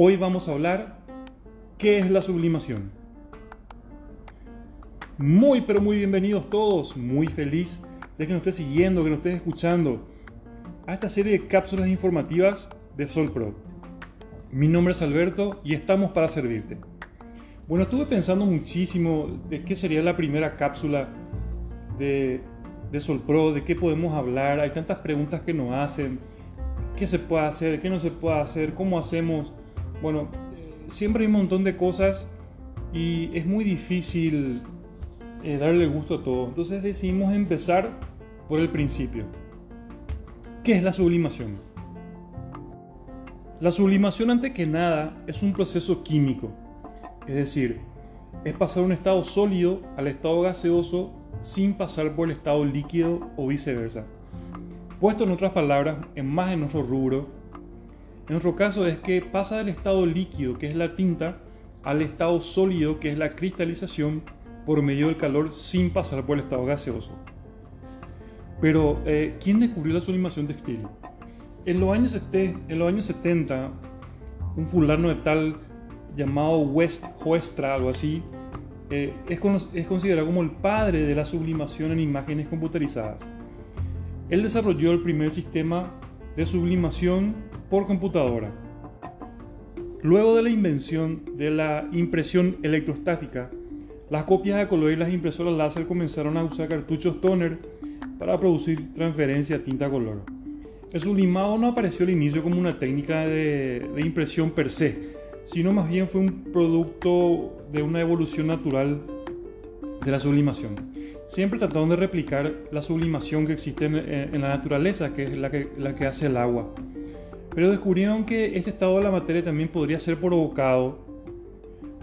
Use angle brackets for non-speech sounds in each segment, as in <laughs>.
Hoy vamos a hablar qué es la sublimación. Muy pero muy bienvenidos todos, muy feliz de que nos estés siguiendo, que nos estés escuchando a esta serie de cápsulas informativas de Sol Pro. Mi nombre es Alberto y estamos para servirte. Bueno, estuve pensando muchísimo de qué sería la primera cápsula de, de Sol Pro, de qué podemos hablar. Hay tantas preguntas que nos hacen. ¿Qué se puede hacer? ¿Qué no se puede hacer? ¿Cómo hacemos? Bueno, siempre hay un montón de cosas y es muy difícil eh, darle gusto a todo. Entonces decidimos empezar por el principio. ¿Qué es la sublimación? La sublimación, antes que nada, es un proceso químico. Es decir, es pasar un estado sólido al estado gaseoso sin pasar por el estado líquido o viceversa. Puesto en otras palabras, en más en nuestro rubro, en nuestro caso es que pasa del estado líquido, que es la tinta, al estado sólido, que es la cristalización, por medio del calor sin pasar por el estado gaseoso. Pero, eh, ¿quién descubrió la sublimación textil? En los, años, en los años 70, un fulano de tal llamado West Hoestra, algo así, eh, es, es considerado como el padre de la sublimación en imágenes computarizadas. Él desarrolló el primer sistema de sublimación por computadora. Luego de la invención de la impresión electrostática, las copias de color y las impresoras láser comenzaron a usar cartuchos toner para producir transferencia tinta color. El sublimado no apareció al inicio como una técnica de, impresión per se, sino más bien fue un producto de una evolución natural de la sublimación. Siempre trataron de replicar la sublimación que existe en, la naturaleza, que es la que hace el agua. Pero descubrieron que este estado de la materia también podría ser provocado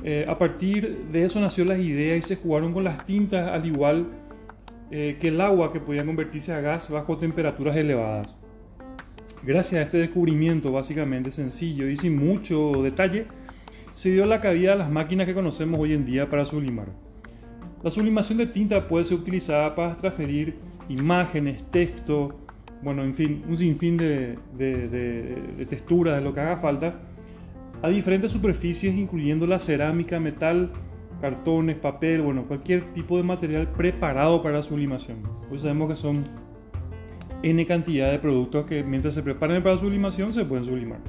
eh, a partir de eso nació las ideas y se jugaron con las tintas al igual eh, que el agua que podía convertirse a gas bajo temperaturas elevadas. Gracias a este descubrimiento básicamente sencillo y sin mucho detalle, se dio la cabida a las máquinas que conocemos hoy en día para sublimar. La sublimación de tinta puede ser utilizada para transferir imágenes, texto, bueno, en fin, un sinfín de, de, de texturas, de lo que haga falta, a diferentes superficies incluyendo la cerámica, metal, cartones, papel, bueno, cualquier tipo de material preparado para sublimación. Pues sabemos que son N cantidad de productos que mientras se preparan para sublimación se pueden sublimar.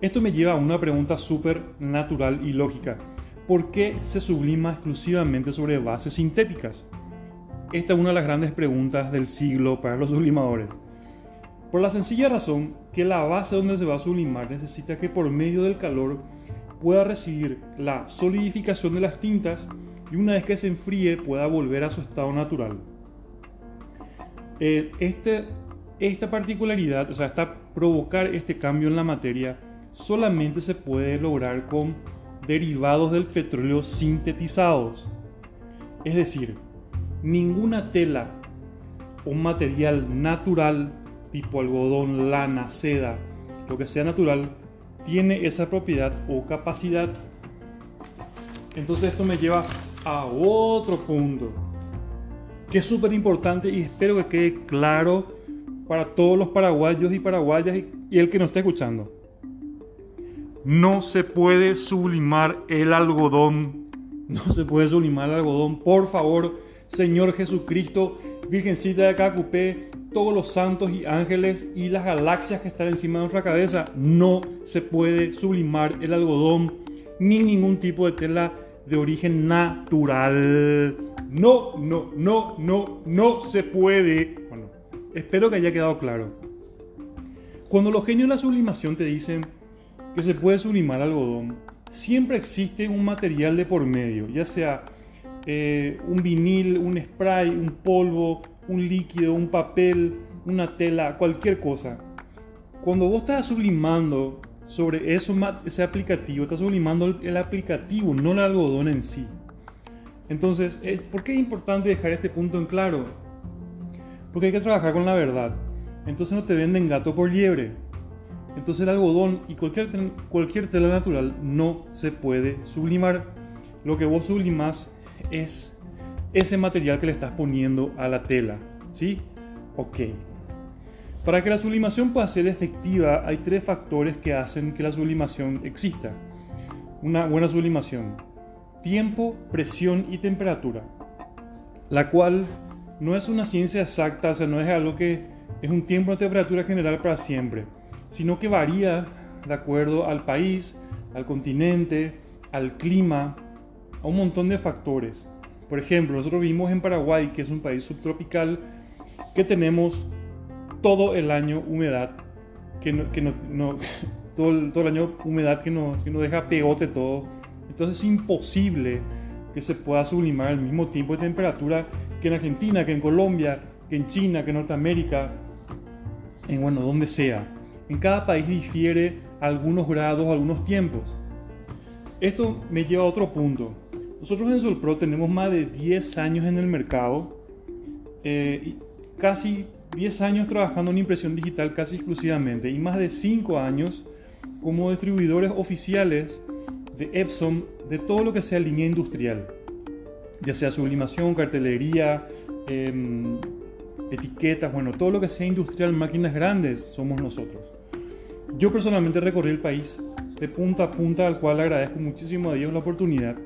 Esto me lleva a una pregunta súper natural y lógica. ¿Por qué se sublima exclusivamente sobre bases sintéticas? Esta es una de las grandes preguntas del siglo para los sublimadores. Por la sencilla razón que la base donde se va a sublimar necesita que por medio del calor pueda recibir la solidificación de las tintas y una vez que se enfríe pueda volver a su estado natural. Eh, este, esta particularidad, o sea, esta, provocar este cambio en la materia, solamente se puede lograr con derivados del petróleo sintetizados. Es decir, ninguna tela o material natural tipo algodón, lana, seda, lo que sea natural, tiene esa propiedad o capacidad. Entonces esto me lleva a otro punto, que es súper importante y espero que quede claro para todos los paraguayos y paraguayas y el que nos esté escuchando. No se puede sublimar el algodón. No se puede sublimar el algodón. Por favor, Señor Jesucristo, Virgencita de Cacupé, todos los santos y ángeles y las galaxias que están encima de nuestra cabeza. No se puede sublimar el algodón ni ningún tipo de tela de origen natural. No, no, no, no, no se puede. Bueno, espero que haya quedado claro. Cuando los genios de la sublimación te dicen que se puede sublimar algodón, siempre existe un material de por medio, ya sea eh, un vinil, un spray, un polvo, un líquido, un papel, una tela, cualquier cosa. Cuando vos estás sublimando sobre eso, ese aplicativo, estás sublimando el, aplicativo, no el algodón en sí. Entonces, ¿por qué es importante dejar este punto en claro? Porque hay que trabajar con la verdad. Entonces no te venden gato por liebre. Entonces el algodón y cualquier, cualquier tela natural no se puede sublimar. Lo que vos sublimas es ese material que le estás poniendo a la tela. ¿Sí? Ok. Para que la sublimación pueda ser efectiva, hay tres factores que hacen que la sublimación exista. Una buena sublimación. Tiempo, presión y temperatura. La cual no es una ciencia exacta, o sea, no es algo que es un tiempo de temperatura general para siempre, sino que varía de acuerdo al país, al continente, al clima, a un montón de factores. Por ejemplo, nosotros vivimos en Paraguay, que es un país subtropical, que tenemos todo el año humedad, que, no, <laughs> todo, el, todo, el, año humedad que nos, que nos deja pegote todo. Entonces es imposible que se pueda sublimar al mismo tiempo de temperatura que en Argentina, que en Colombia, que en China, que en Norteamérica, en bueno, donde sea. En cada país difiere algunos grados, algunos tiempos. Esto me lleva a otro punto. Nosotros en Solpro tenemos más de 10 años en el mercado, eh, casi 10 años trabajando en impresión digital casi exclusivamente y más de 5 años como distribuidores oficiales de Epson de todo lo que sea línea industrial, ya sea sublimación, cartelería, em, etiquetas, bueno, todo lo que sea industrial, máquinas grandes, somos nosotros. Yo personalmente recorrí el país de punta a punta, al cual agradezco muchísimo a Dios la oportunidad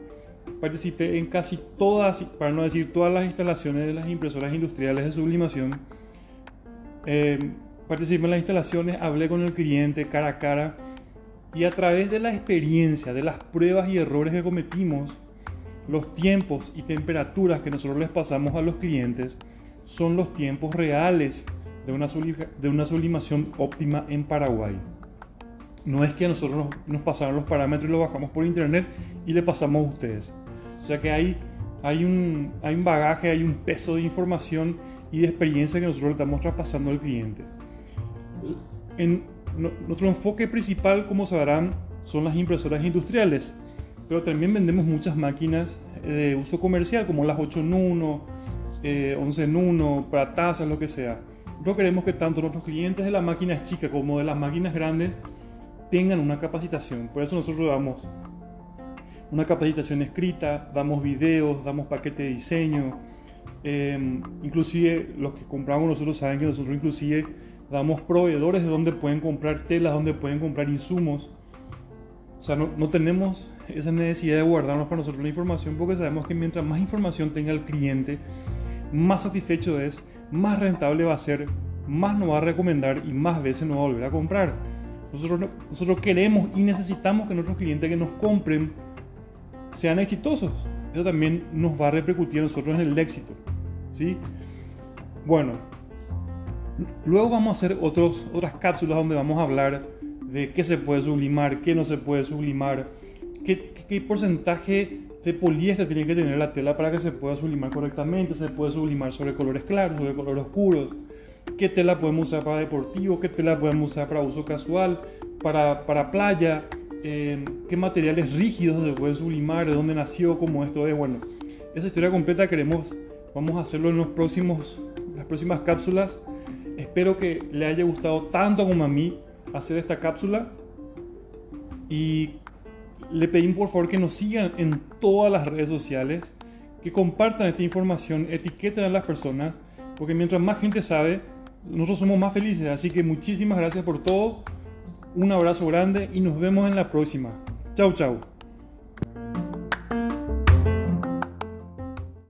participé en casi todas, para no decir todas las instalaciones de las impresoras industriales de sublimación. Eh, participé en las instalaciones, hablé con el cliente cara a cara y a través de la experiencia, de las pruebas y errores que cometimos, los tiempos y temperaturas que nosotros les pasamos a los clientes son los tiempos reales de una, sublimación óptima en Paraguay. No es que a nosotros nos, nos pasaron los parámetros y los bajamos por internet y le pasamos a ustedes. Sea que hay, hay, un, hay un bagaje, hay un peso de información y de experiencia que nosotros le estamos traspasando al cliente. En, nuestro enfoque principal, como sabrán, son las impresoras industriales, pero también vendemos muchas máquinas de uso comercial, como las 8 en 1, 11 en 1, para tazas, lo que sea. Nosotros queremos que tanto nuestros clientes de las máquinas chicas como de las máquinas grandes tengan una capacitación. Por eso nosotros damos una capacitación escrita, damos videos, damos paquete de diseño. Em, inclusive los que compramos nosotros saben que nosotros inclusive damos proveedores de donde pueden comprar telas, donde pueden comprar insumos. O sea, no, no, tenemos esa necesidad de guardarnos para nosotros la información porque sabemos que mientras más información tenga el cliente, más satisfecho es, más rentable va a ser, más nos va a recomendar y más veces nos va a volver a comprar. Nosotros, nosotros queremos y necesitamos que nuestros clientes que nos compren sean exitosos. Eso también nos va a repercutir nosotros en el éxito. ¿sí? Bueno, luego vamos a hacer otros, otras cápsulas donde vamos a hablar de qué se puede sublimar, qué no se puede sublimar, qué, qué porcentaje de poliéster tiene que tener la tela para que se pueda sublimar correctamente, se puede sublimar sobre colores claros, sobre colores oscuros, qué tela podemos usar para deportivo, qué tela podemos usar para uso casual, para, para playa, eh, qué materiales rígidos se pueden sublimar, de dónde nació, cómo esto es. Bueno, esa historia completa queremos, vamos a hacerlo en los próximos, las próximas cápsulas. Espero que le haya gustado tanto como a mí hacer esta cápsula y le pedimos por favor que nos sigan en todas las redes sociales, que compartan esta información, etiqueten a las personas, porque mientras más gente sabe, nosotros somos más felices. Así que muchísimas gracias por todo. Un abrazo grande y nos vemos en la próxima. Chau, chau.